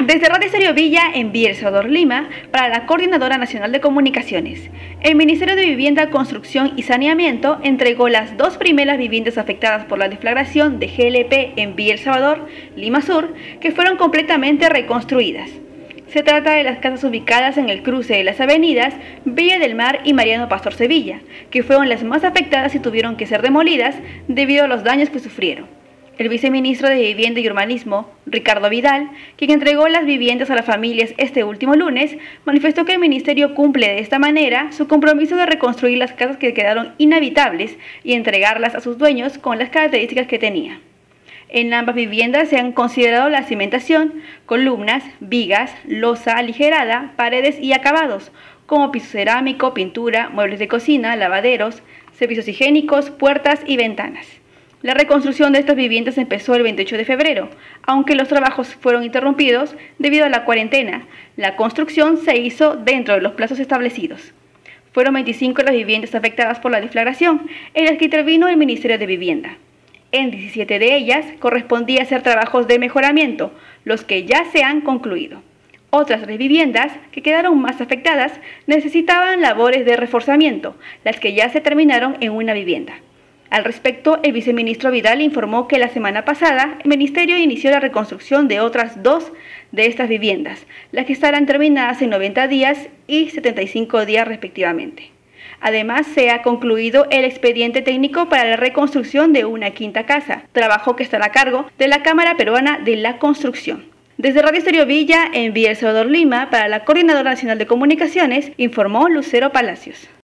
Desde Radio Estéreo Villa El Salvador Lima para la Coordinadora Nacional de Comunicaciones. El Ministerio de Vivienda, Construcción y Saneamiento entregó las dos primeras viviendas afectadas por la deflagración de GLP en Villa Salvador, Lima Sur, que fueron completamente reconstruidas. Se trata de las casas ubicadas en el cruce de las avenidas Villa del Mar y Mariano Pastor Sevilla, que fueron las más afectadas y tuvieron que ser demolidas debido a los daños que sufrieron. El viceministro de Vivienda y Urbanismo, Ricardo Vidal, quien entregó las viviendas a las familias este último lunes, manifestó que el ministerio cumple de esta manera su compromiso de reconstruir las casas que quedaron inhabitables y entregarlas a sus dueños con las características que tenía. En ambas viviendas se han considerado la cimentación, columnas, vigas, losa aligerada, paredes y acabados, como piso cerámico, pintura, muebles de cocina, lavaderos, servicios higiénicos, puertas y ventanas. La reconstrucción de estas viviendas empezó el 28 de febrero, aunque los trabajos fueron interrumpidos debido a la cuarentena. La construcción se hizo dentro de los plazos establecidos. Fueron 25 las viviendas afectadas por la deflagración, en las que intervino el Ministerio de Vivienda. En 17 de ellas correspondía hacer trabajos de mejoramiento, los que ya se han concluido. Otras tres viviendas, que quedaron más afectadas, necesitaban labores de reforzamiento, las que ya se terminaron en una vivienda. Al respecto, el viceministro Vidal informó que la semana pasada el ministerio inició la reconstrucción de otras dos de estas viviendas, las que estarán terminadas en 90 días y 75 días respectivamente. Además, se ha concluido el expediente técnico para la reconstrucción de una quinta casa, trabajo que estará a cargo de la Cámara Peruana de la Construcción. Desde Radio Estéreo Villa, en Villa El Salvador Lima, para la Coordinadora Nacional de Comunicaciones, informó Lucero Palacios.